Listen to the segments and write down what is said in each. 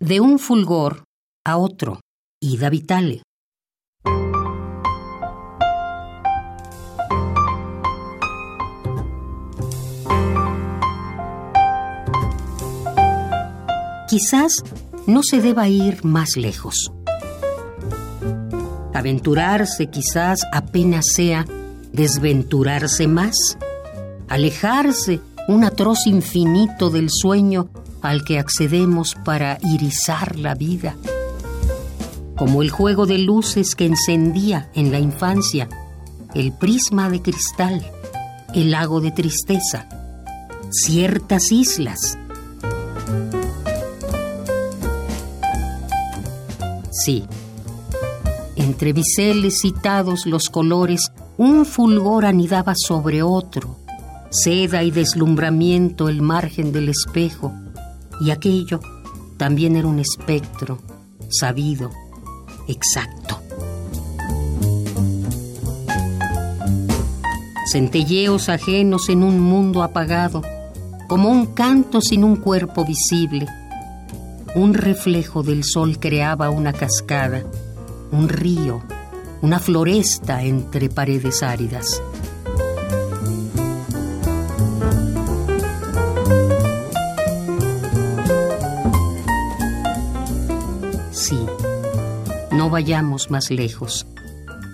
De un fulgor a otro, ida vitale. Quizás no se deba ir más lejos. Aventurarse quizás apenas sea desventurarse más, alejarse un atroz infinito del sueño al que accedemos para irizar la vida, como el juego de luces que encendía en la infancia el prisma de cristal, el lago de tristeza, ciertas islas. Sí, entre biseles citados los colores, un fulgor anidaba sobre otro, seda y deslumbramiento el margen del espejo, y aquello también era un espectro, sabido, exacto. Centelleos ajenos en un mundo apagado, como un canto sin un cuerpo visible. Un reflejo del sol creaba una cascada, un río, una floresta entre paredes áridas. Sí, no vayamos más lejos.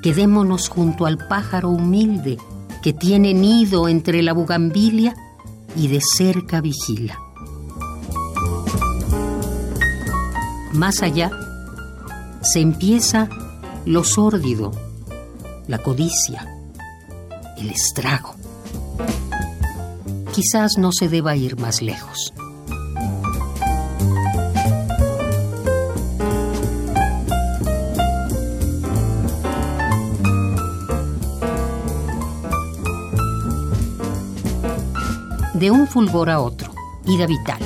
Quedémonos junto al pájaro humilde que tiene nido entre la bugambilia y de cerca vigila. Más allá se empieza lo sórdido, la codicia, el estrago. Quizás no se deba ir más lejos. De un fulgor a otro, ida vital.